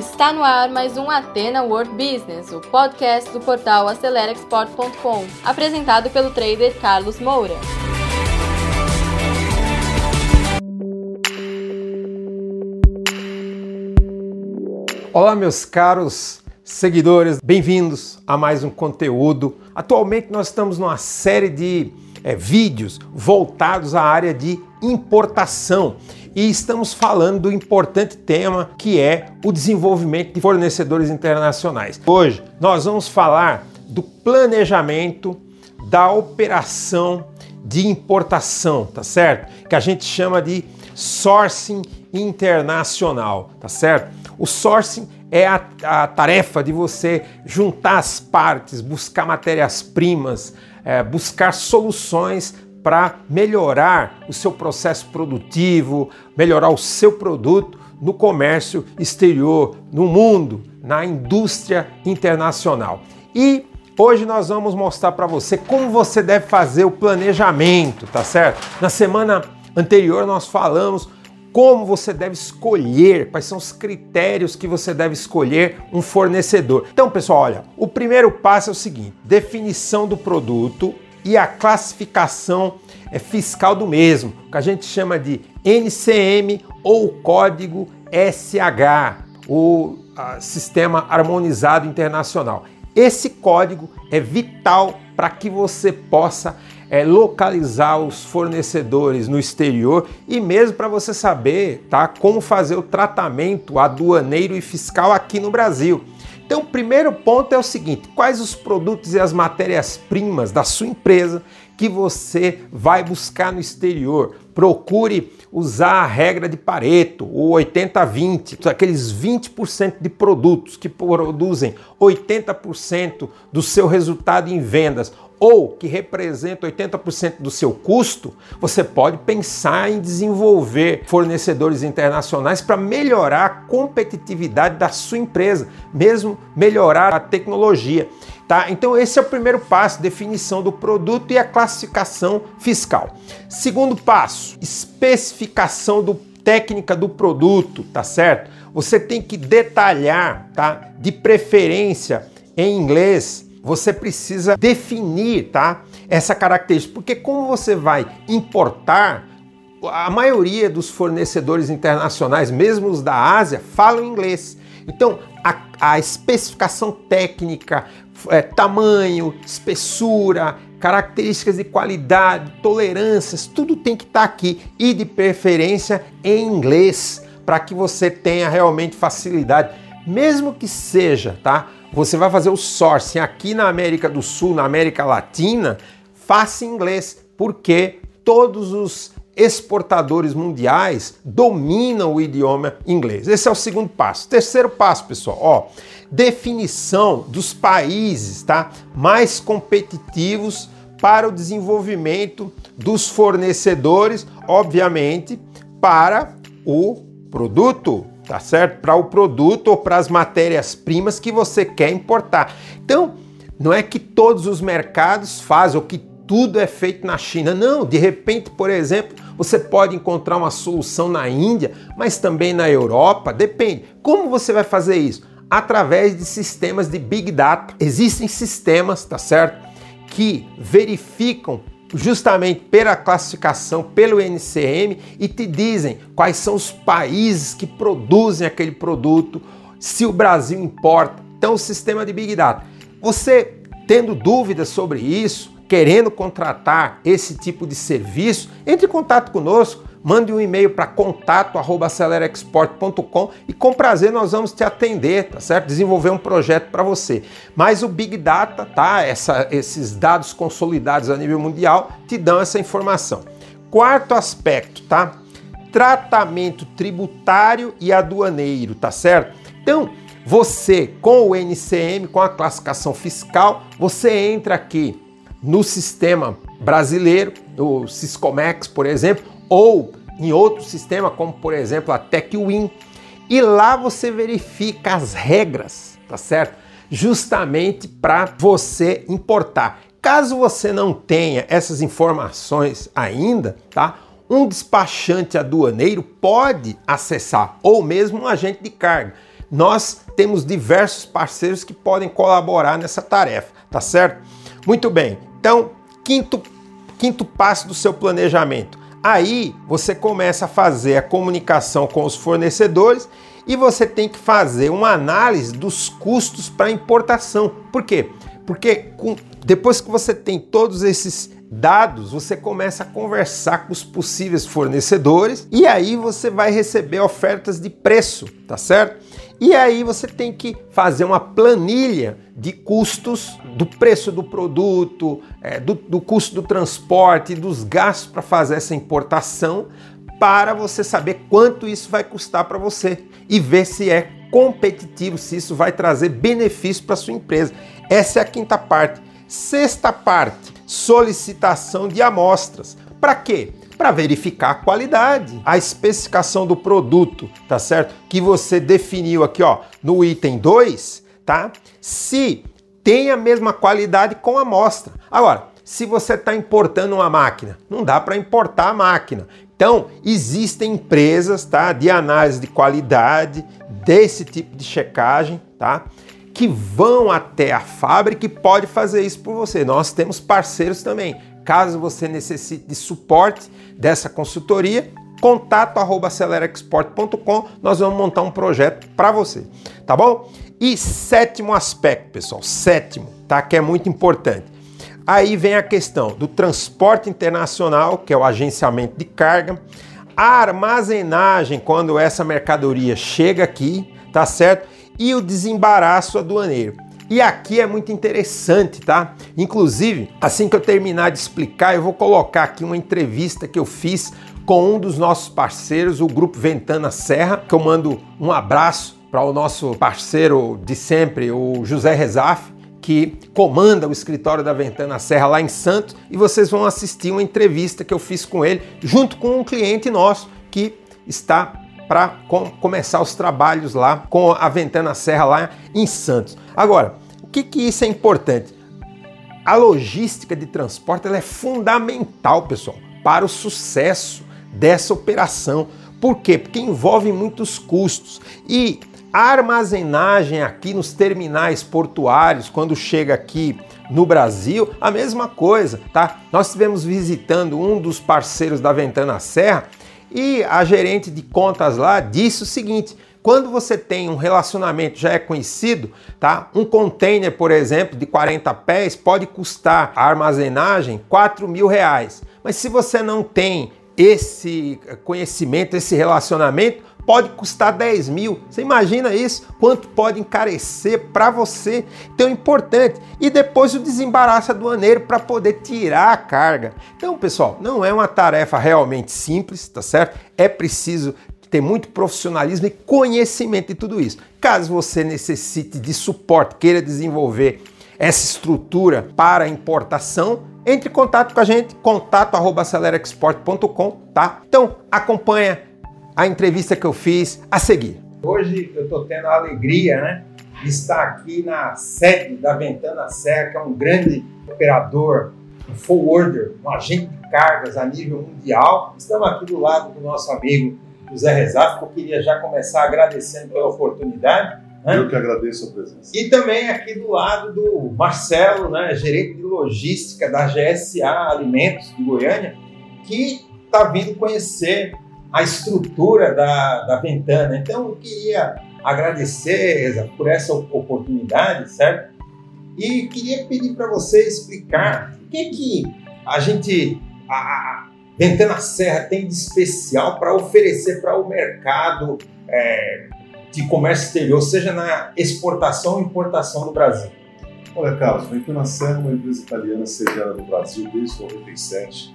Está no ar mais um Atena World Business, o podcast do portal AceleraExport.com, apresentado pelo trader Carlos Moura. Olá, meus caros seguidores, bem-vindos a mais um conteúdo. Atualmente nós estamos numa série de é, vídeos voltados à área de importação e estamos falando do importante tema que é o desenvolvimento de fornecedores internacionais. Hoje nós vamos falar do planejamento da operação de importação, tá certo? Que a gente chama de sourcing internacional, tá certo? O sourcing é a, a tarefa de você juntar as partes, buscar matérias-primas, é, buscar soluções para melhorar o seu processo produtivo, melhorar o seu produto no comércio exterior, no mundo, na indústria internacional. E hoje nós vamos mostrar para você como você deve fazer o planejamento, tá certo? Na semana anterior nós falamos como você deve escolher, quais são os critérios que você deve escolher um fornecedor. Então, pessoal, olha, o primeiro passo é o seguinte: definição do produto e a classificação é, fiscal do mesmo, que a gente chama de NCM ou código SH, o Sistema Harmonizado Internacional. Esse código é vital para que você possa é, localizar os fornecedores no exterior e mesmo para você saber tá, como fazer o tratamento aduaneiro e fiscal aqui no Brasil. Então, o primeiro ponto é o seguinte: quais os produtos e as matérias-primas da sua empresa que você vai buscar no exterior? Procure usar a regra de Pareto, o 80-20, aqueles 20% de produtos que produzem 80% do seu resultado em vendas ou que representa 80% do seu custo, você pode pensar em desenvolver fornecedores internacionais para melhorar a competitividade da sua empresa, mesmo melhorar a tecnologia. Tá? Então esse é o primeiro passo, definição do produto e a classificação fiscal. Segundo passo, especificação do técnica do produto, tá certo? Você tem que detalhar, tá? De preferência em inglês, você precisa definir, tá? Essa característica, porque como você vai importar, a maioria dos fornecedores internacionais, mesmo os da Ásia, falam inglês. Então, a, a especificação técnica, é, tamanho, espessura, características de qualidade, tolerâncias, tudo tem que estar tá aqui e de preferência em inglês, para que você tenha realmente facilidade, mesmo que seja, tá? Você vai fazer o sourcing aqui na América do Sul, na América Latina, faça em inglês, porque todos os exportadores mundiais dominam o idioma inglês. Esse é o segundo passo. Terceiro passo, pessoal, ó, definição dos países, tá? Mais competitivos para o desenvolvimento dos fornecedores, obviamente, para o produto, tá certo? Para o produto ou para as matérias-primas que você quer importar. Então, não é que todos os mercados fazem ou que tudo é feito na China. Não, de repente, por exemplo, você pode encontrar uma solução na Índia, mas também na Europa, depende. Como você vai fazer isso? Através de sistemas de Big Data. Existem sistemas, tá certo? Que verificam justamente pela classificação, pelo NCM e te dizem quais são os países que produzem aquele produto, se o Brasil importa. Então, o sistema de Big Data. Você tendo dúvidas sobre isso, querendo contratar esse tipo de serviço, entre em contato conosco, mande um e-mail para contato@acelerexport.com e com prazer nós vamos te atender, tá certo? Desenvolver um projeto para você. Mas o Big Data, tá? Essa, esses dados consolidados a nível mundial te dão essa informação. Quarto aspecto, tá? Tratamento tributário e aduaneiro, tá certo? Então, você com o NCM, com a classificação fiscal, você entra aqui no sistema brasileiro, o Siscomex, por exemplo, ou em outro sistema, como por exemplo a TechWin, e lá você verifica as regras, tá certo? Justamente para você importar. Caso você não tenha essas informações ainda, tá? Um despachante aduaneiro pode acessar, ou mesmo um agente de carga nós temos diversos parceiros que podem colaborar nessa tarefa, tá certo? Muito bem. Então, quinto, quinto passo do seu planejamento. Aí você começa a fazer a comunicação com os fornecedores e você tem que fazer uma análise dos custos para importação. Por quê? Porque com, depois que você tem todos esses dados, você começa a conversar com os possíveis fornecedores e aí você vai receber ofertas de preço, tá certo? E aí você tem que fazer uma planilha de custos do preço do produto, é, do, do custo do transporte, dos gastos para fazer essa importação, para você saber quanto isso vai custar para você e ver se é competitivo, se isso vai trazer benefício para sua empresa. Essa é a quinta parte. Sexta parte, solicitação de amostras. Para quê? Para verificar a qualidade, a especificação do produto, tá certo? Que você definiu aqui, ó, no item 2, tá? Se tem a mesma qualidade com a amostra. Agora, se você está importando uma máquina, não dá para importar a máquina. Então, existem empresas, tá, de análise de qualidade desse tipo de checagem, tá? Que vão até a fábrica e pode fazer isso por você. Nós temos parceiros também. Caso você necessite de suporte dessa consultoria, contato arroba acelerexport.com, nós vamos montar um projeto para você, tá bom? E sétimo aspecto, pessoal, sétimo, tá? Que é muito importante. Aí vem a questão do transporte internacional, que é o agenciamento de carga, a armazenagem quando essa mercadoria chega aqui, tá certo? E o desembaraço aduaneiro. E aqui é muito interessante, tá? Inclusive, assim que eu terminar de explicar, eu vou colocar aqui uma entrevista que eu fiz com um dos nossos parceiros, o Grupo Ventana Serra, que eu mando um abraço para o nosso parceiro de sempre, o José Rezaf, que comanda o escritório da Ventana Serra lá em Santos, e vocês vão assistir uma entrevista que eu fiz com ele, junto com um cliente nosso que está para com, começar os trabalhos lá com a Ventana Serra lá em Santos. Agora, o que, que isso é importante? A logística de transporte é fundamental, pessoal, para o sucesso dessa operação. Por quê? Porque envolve muitos custos. E a armazenagem aqui nos terminais portuários, quando chega aqui no Brasil, a mesma coisa, tá? Nós estivemos visitando um dos parceiros da Ventana Serra e a gerente de contas lá disse o seguinte: quando você tem um relacionamento já é conhecido, tá? Um container, por exemplo, de 40 pés pode custar a armazenagem 4 mil reais. Mas se você não tem esse conhecimento, esse relacionamento, pode custar 10 mil. Você imagina isso? Quanto pode encarecer para você? Então é importante. E depois o desembaraço aduaneiro para poder tirar a carga. Então, pessoal, não é uma tarefa realmente simples, tá certo? É preciso ter muito profissionalismo e conhecimento de tudo isso. Caso você necessite de suporte, queira desenvolver essa estrutura para importação, entre em contato com a gente, contato@acelerexport.com, tá? Então, acompanha a entrevista que eu fiz a seguir. Hoje eu estou tendo a alegria né, de estar aqui na sede da Ventana Serra, que é um grande operador, um forwarder, um agente de cargas a nível mundial. Estamos aqui do lado do nosso amigo José Rezaf, que eu queria já começar agradecendo pela oportunidade. Né? Eu que agradeço a presença. E também aqui do lado do Marcelo, né, gerente de logística da GSA Alimentos de Goiânia, que está vindo conhecer a estrutura da, da Ventana. Então, eu queria agradecer por essa oportunidade, certo? E queria pedir para você explicar o que, que a gente, a Ventana Serra, tem de especial para oferecer para o mercado é, de comércio exterior, seja na exportação ou importação do Brasil. Olha, Carlos, Ventana Serra é uma empresa italiana sediada no Brasil desde 97.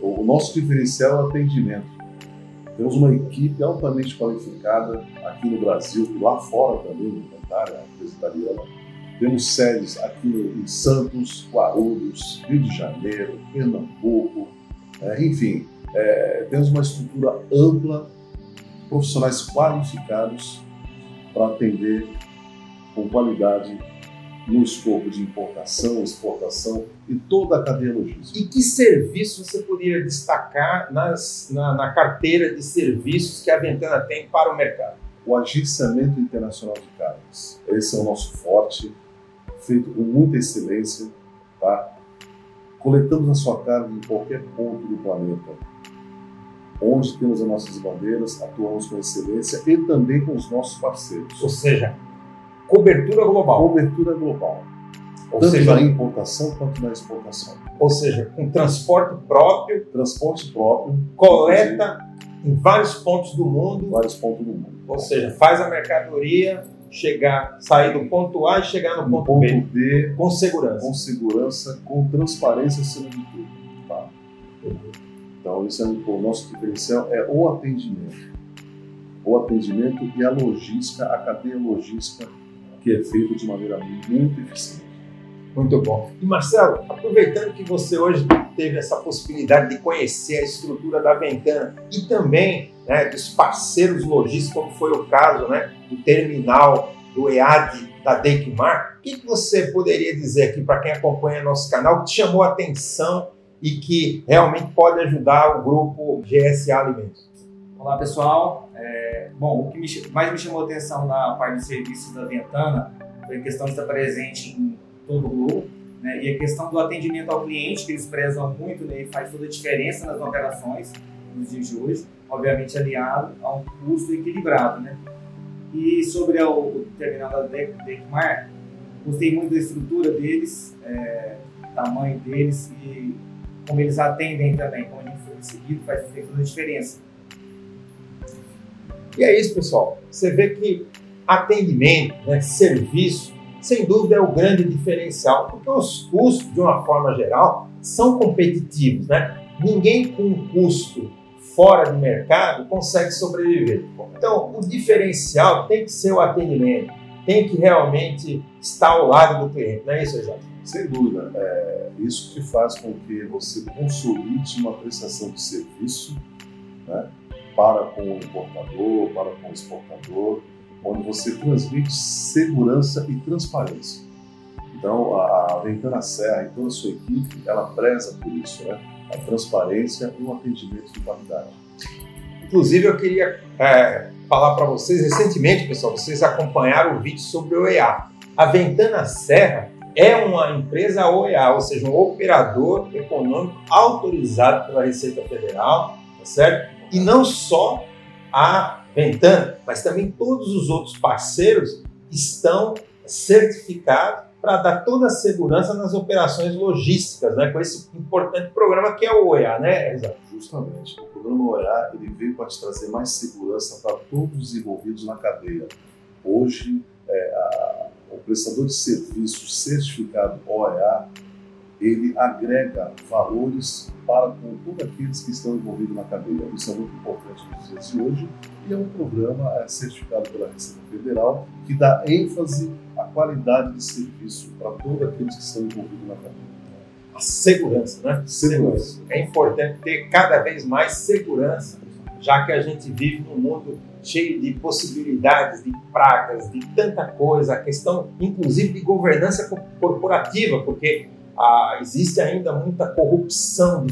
O nosso diferencial é o atendimento temos uma equipe altamente qualificada aqui no Brasil lá fora também, no Cantário, a empresa italiana. Temos sedes aqui em Santos, Guarulhos, Rio de Janeiro, Pernambuco, é, enfim, é, temos uma estrutura ampla, profissionais qualificados para atender com qualidade no escopo de importação, exportação e toda a cadeia logística. E que serviço você poderia destacar nas, na, na, carteira de serviços que a Ventana tem para o mercado? o agenciamento internacional de cargas. Esse é o nosso forte, feito com muita excelência, tá? Coletamos a sua carga em qualquer ponto do planeta. Onde temos as nossas bandeiras, atuamos com excelência e também com os nossos parceiros. Ou seja, cobertura global. Cobertura global. Ou tanto seja, na importação quanto na exportação. ou seja, com transporte próprio, Transporte próprio, coleta em vários pontos do em mundo, vários pontos do mundo. ou seja, faz a mercadoria chegar, sair do ponto A e chegar no no ponto, ponto B B, com segurança. com segurança, com transparência acima de tudo. Tá? Então, isso é o nosso diferencial é o atendimento. O atendimento e a logística, a cadeia logística que é feita de maneira muito eficiente. Muito bom. E Marcelo, aproveitando que você hoje teve essa possibilidade de conhecer a estrutura da Ventana e também né, dos parceiros logísticos, como foi o caso né, do terminal do EAD da Deikmar, o que, que você poderia dizer aqui para quem acompanha nosso canal que te chamou a atenção e que realmente pode ajudar o grupo GSA Alimentos? Olá pessoal, É, bom, o que me mais me chamou atenção na parte de serviços da Ventana foi a questão de estar presente em todo o globo né? e a questão do atendimento ao cliente, que eles prezam muito né? e faz toda a diferença nas operações nos dias de hoje, obviamente aliado a um custo equilibrado. Né? E sobre o, o terminal da Dec- Decmar, gostei muito da estrutura deles, é, tamanho deles e como eles atendem também, como a gente foi seguido, faz toda a diferença. E é isso, pessoal. Você vê que atendimento, né, serviço, sem dúvida é o grande diferencial, porque os custos, de uma forma geral, são competitivos. Né? Ninguém com um custo fora do mercado consegue sobreviver. Então, o diferencial tem que ser o atendimento, tem que realmente estar ao lado do cliente, não é isso, Exato? Sem dúvida, é isso que faz com que você consolide uma prestação de serviço né, para com o importador, para com o exportador, onde você transmite segurança e transparência. Então, a, Ventana Serra e toda a sua equipe, ela preza por isso, né? A transparência e um atendimento de qualidade. Inclusive, eu queria é, falar para vocês, recentemente, pessoal, vocês acompanharam o vídeo sobre o OEA. A Ventana Serra é uma empresa OEA, ou seja, um operador econômico autorizado pela Receita Federal, tá certo? E não só a Ventana, mas também todos os outros parceiros estão certificados para dar toda a segurança nas operações logísticas, né? Com esse importante programa que é o OEA, né? Exato. Justamente, o programa OEA ele veio para te trazer mais segurança para todos os envolvidos na cadeia. Hoje, é, a- o prestador de serviço certificado OEA ele agrega valores para com todos aqueles que estão envolvidos na cadeia. Isso é muito importante nos dias de hoje e é um programa é, certificado pela Receita Federal que dá ênfase à qualidade de serviço para todos aqueles que estão envolvidos na cadeia. A segurança, né? Segurança. É importante ter cada vez mais segurança, já que a gente vive num mundo cheio de possibilidades, de pragas, de tanta coisa, a questão inclusive de governança co- corporativa, porque ah, existe ainda muita corrupção,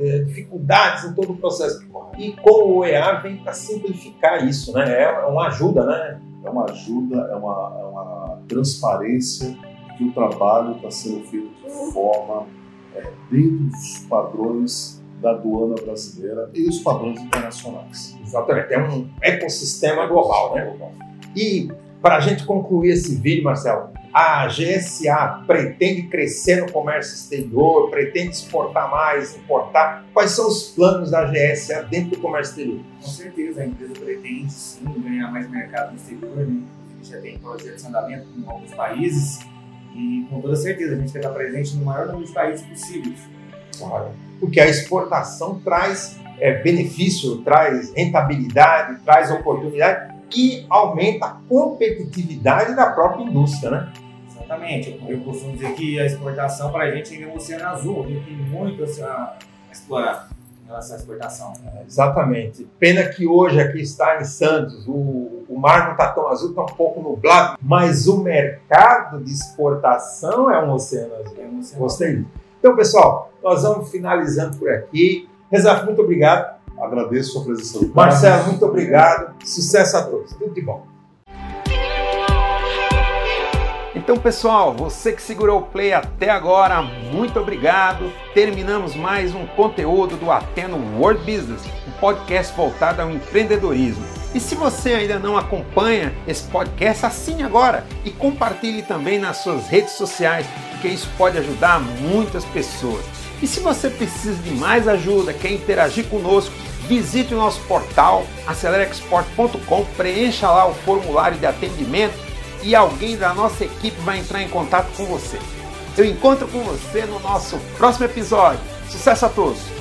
eh, dificuldades em todo o processo. E com o OEA vem para simplificar isso, né? É uma ajuda, né? é uma ajuda, é uma, é uma transparência que o trabalho está sendo feito de forma é, dentro dos padrões da aduana brasileira e os padrões internacionais. Exatamente, é um ecossistema global, né? E para a gente concluir esse vídeo, Marcelo, a GSA pretende crescer no comércio exterior, pretende exportar mais, importar. Quais são os planos da GSA dentro do comércio exterior? Com certeza, a empresa pretende sim ganhar mais mercado no exterior, né? Inclusive já tem projetos em andamento com alguns países e com toda certeza a gente quer estar presente no maior número de países possíveis. Porque a exportação traz é, benefício, traz rentabilidade, traz oportunidade e aumenta a competitividade da própria indústria, né? Exatamente, eu, costumo dizer que a exportação para a gente ainda é um oceano azul, a gente tem muito a, explorar em relação à exportação. Exatamente. Pena que hoje aqui está em Santos, o, o mar não está tão azul, está um pouco nublado, mas o mercado de exportação é um oceano azul. É um oceano Gostei. Então, pessoal, nós vamos finalizando por aqui. Rezaf, muito obrigado. Agradeço a presença do Marcelo, muito obrigado. Sucesso a todos. Tudo de bom. Então, pessoal, você que segurou o play até agora, muito obrigado. Terminamos mais um conteúdo do Ateno World Business, um podcast voltado ao empreendedorismo. E se você ainda não acompanha esse podcast, assine agora e compartilhe também nas suas redes sociais, porque isso pode ajudar muitas pessoas. E se você precisa de mais ajuda, quer interagir conosco, visite o nosso portal acelerexport.com, preencha lá o formulário de atendimento e alguém da nossa equipe vai entrar em contato com você. Eu encontro com você no nosso próximo episódio. Sucesso a todos!